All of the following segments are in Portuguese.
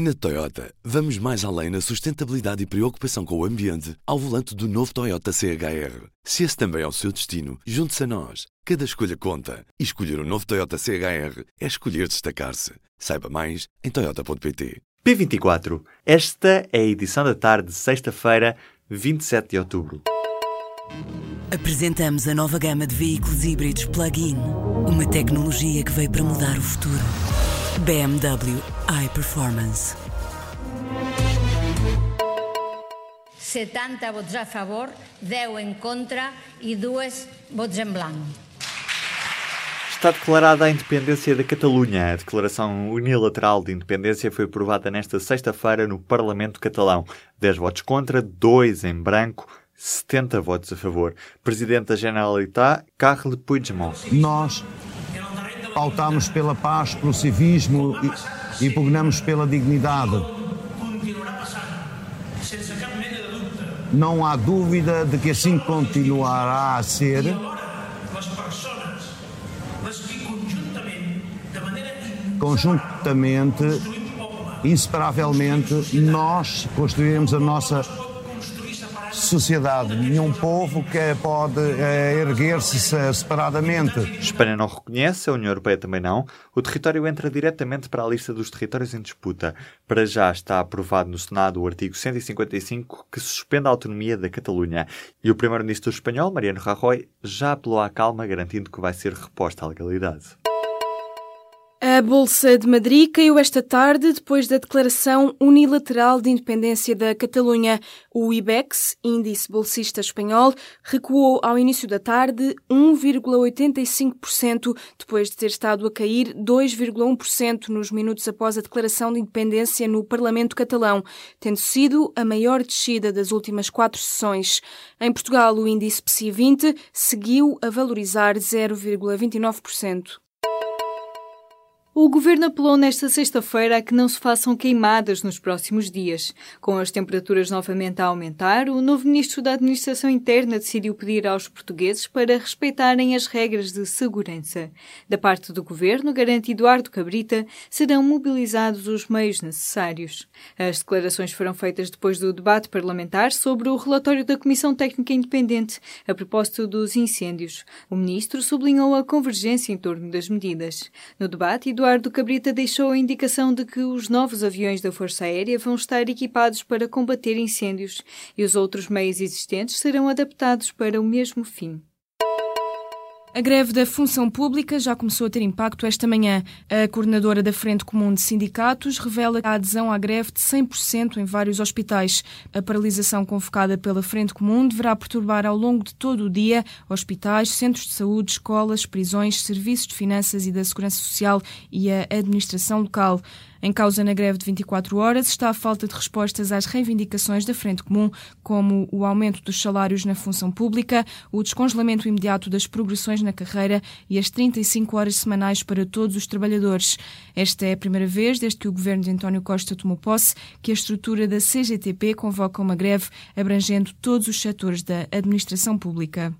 Na Toyota, vamos mais além na sustentabilidade e preocupação com o ambiente ao volante do novo Toyota CHR. Se esse também é o seu destino, junte-se a nós. Cada escolha conta. E escolher o um novo Toyota CHR é escolher destacar-se. Saiba mais em Toyota.pt. P24. Esta é a edição da tarde de sexta-feira, 27 de outubro. Apresentamos a nova gama de veículos híbridos plug-in. Uma tecnologia que veio para mudar o futuro. BMW iPerformance. 70 votos a favor, 10 em contra e 2 votos em blanco. Está declarada a independência da Catalunha. A declaração unilateral de independência foi aprovada nesta sexta-feira no Parlamento catalão. 10 votos contra, 2 em branco, 70 votos a favor. Presidente da Generalitat, Carles Puigdemont. Nós pautamos pela paz, pelo civismo e, e pugnamos pela dignidade. Não há dúvida de que assim continuará a ser. Conjuntamente, inseparavelmente, nós construiremos a nossa sociedade, nenhum povo que pode é, erguer-se separadamente. Espanha não reconhece, a União Europeia também não. O território entra diretamente para a lista dos territórios em disputa. Para já está aprovado no Senado o artigo 155 que suspende a autonomia da Catalunha. E o primeiro-ministro espanhol, Mariano Rajoy, já apelou à calma, garantindo que vai ser reposta à legalidade. A Bolsa de Madrid caiu esta tarde depois da declaração unilateral de independência da Catalunha. O IBEX, índice bolsista espanhol, recuou ao início da tarde 1,85%, depois de ter estado a cair 2,1% nos minutos após a declaração de independência no Parlamento catalão, tendo sido a maior descida das últimas quatro sessões. Em Portugal, o índice PSI 20 seguiu a valorizar 0,29%. O governo apelou nesta sexta-feira a que não se façam queimadas nos próximos dias. Com as temperaturas novamente a aumentar, o novo ministro da Administração Interna decidiu pedir aos portugueses para respeitarem as regras de segurança. Da parte do governo, garante Eduardo Cabrita, serão mobilizados os meios necessários. As declarações foram feitas depois do debate parlamentar sobre o relatório da Comissão Técnica Independente a propósito dos incêndios. O ministro sublinhou a convergência em torno das medidas. No debate, Eduardo Eduardo Cabrita deixou a indicação de que os novos aviões da Força Aérea vão estar equipados para combater incêndios e os outros meios existentes serão adaptados para o mesmo fim. A greve da função pública já começou a ter impacto esta manhã. A coordenadora da Frente Comum de Sindicatos revela a adesão à greve de 100% em vários hospitais. A paralisação convocada pela Frente Comum deverá perturbar ao longo de todo o dia hospitais, centros de saúde, escolas, prisões, serviços de finanças e da segurança social e a administração local. Em causa na greve de 24 horas está a falta de respostas às reivindicações da Frente Comum, como o aumento dos salários na função pública, o descongelamento imediato das progressões na carreira e as 35 horas semanais para todos os trabalhadores. Esta é a primeira vez, desde que o governo de António Costa tomou posse, que a estrutura da CGTP convoca uma greve abrangendo todos os setores da administração pública.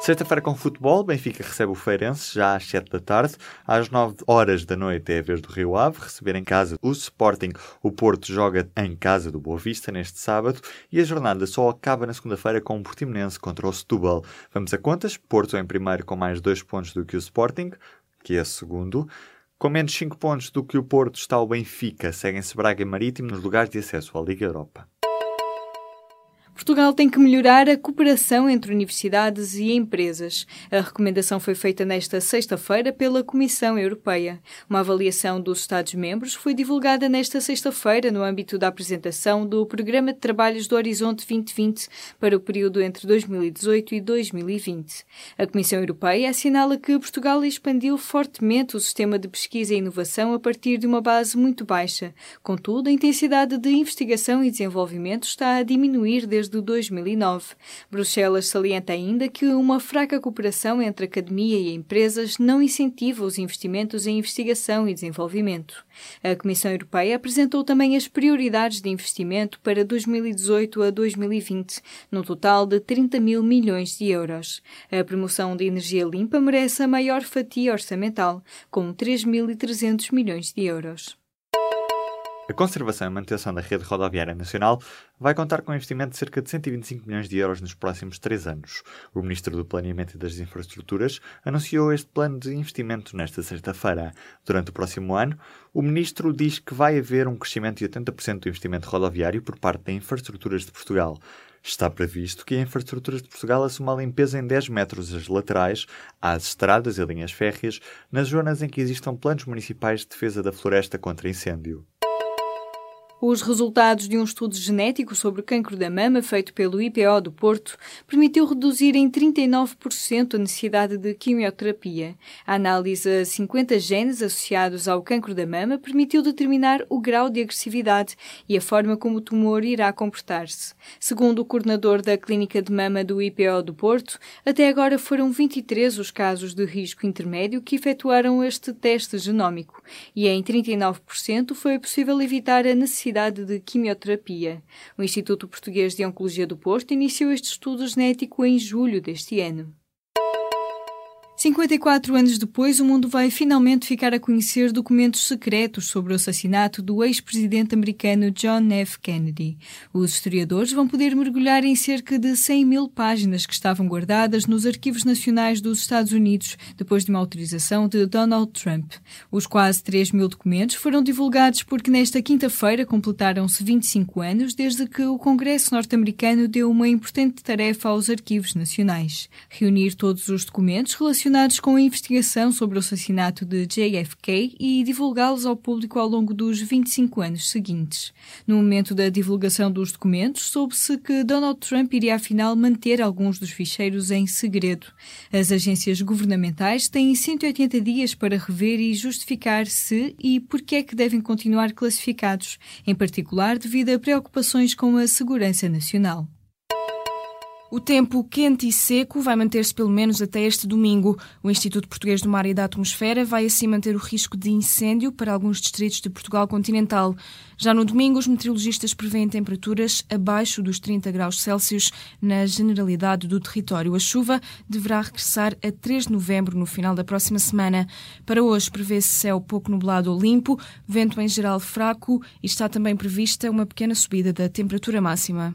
Sexta-feira com futebol, Benfica recebe o Feirense já às 7 da tarde. Às 9 horas da noite é a vez do Rio Ave receber em casa o Sporting. O Porto joga em casa do Boa Vista neste sábado e a jornada só acaba na segunda-feira com o Portimonense contra o Setúbal. Vamos a contas. Porto em primeiro com mais 2 pontos do que o Sporting, que é segundo. Com menos 5 pontos do que o Porto está o Benfica. Seguem-se Braga e Marítimo nos lugares de acesso à Liga Europa. Portugal tem que melhorar a cooperação entre universidades e empresas. A recomendação foi feita nesta sexta-feira pela Comissão Europeia. Uma avaliação dos Estados-membros foi divulgada nesta sexta-feira no âmbito da apresentação do Programa de Trabalhos do Horizonte 2020 para o período entre 2018 e 2020. A Comissão Europeia assinala que Portugal expandiu fortemente o sistema de pesquisa e inovação a partir de uma base muito baixa. Contudo, a intensidade de investigação e desenvolvimento está a diminuir desde desde 2009. Bruxelas salienta ainda que uma fraca cooperação entre academia e empresas não incentiva os investimentos em investigação e desenvolvimento. A Comissão Europeia apresentou também as prioridades de investimento para 2018 a 2020, no total de 30 mil milhões de euros. A promoção de energia limpa merece a maior fatia orçamental, com 3.300 milhões de euros. A conservação e manutenção da rede rodoviária nacional vai contar com um investimento de cerca de 125 milhões de euros nos próximos três anos. O Ministro do Planeamento e das Infraestruturas anunciou este plano de investimento nesta sexta-feira. Durante o próximo ano, o Ministro diz que vai haver um crescimento de 80% do investimento rodoviário por parte da Infraestruturas de Portugal. Está previsto que a Infraestruturas de Portugal assuma a limpeza em 10 metros das laterais, às estradas e linhas férreas, nas zonas em que existam planos municipais de defesa da floresta contra incêndio. Os resultados de um estudo genético sobre o cancro da mama feito pelo IPO do Porto permitiu reduzir em 39% a necessidade de quimioterapia. A análise a 50 genes associados ao cancro da mama permitiu determinar o grau de agressividade e a forma como o tumor irá comportar-se. Segundo o coordenador da Clínica de Mama do IPO do Porto, até agora foram 23 os casos de risco intermédio que efetuaram este teste genómico e em 39% foi possível evitar a necessidade de quimioterapia. O Instituto Português de Oncologia do Porto iniciou este estudo genético em julho deste ano. 54 anos depois, o mundo vai finalmente ficar a conhecer documentos secretos sobre o assassinato do ex-presidente americano John F. Kennedy. Os historiadores vão poder mergulhar em cerca de 100 mil páginas que estavam guardadas nos arquivos nacionais dos Estados Unidos depois de uma autorização de Donald Trump. Os quase 3 mil documentos foram divulgados porque nesta quinta-feira completaram-se 25 anos desde que o Congresso norte-americano deu uma importante tarefa aos arquivos nacionais: reunir todos os documentos relacionados relacionados com a investigação sobre o assassinato de JFK e divulgá-los ao público ao longo dos 25 anos seguintes. No momento da divulgação dos documentos, soube-se que Donald Trump iria afinal manter alguns dos ficheiros em segredo. As agências governamentais têm 180 dias para rever e justificar se e por que é que devem continuar classificados, em particular devido a preocupações com a segurança nacional. O tempo quente e seco vai manter-se pelo menos até este domingo. O Instituto Português do Mar e da Atmosfera vai assim manter o risco de incêndio para alguns distritos de Portugal continental. Já no domingo, os meteorologistas prevêem temperaturas abaixo dos 30 graus Celsius na generalidade do território. A chuva deverá regressar a 3 de novembro, no final da próxima semana. Para hoje, prevê-se céu pouco nublado ou limpo, vento em geral fraco e está também prevista uma pequena subida da temperatura máxima.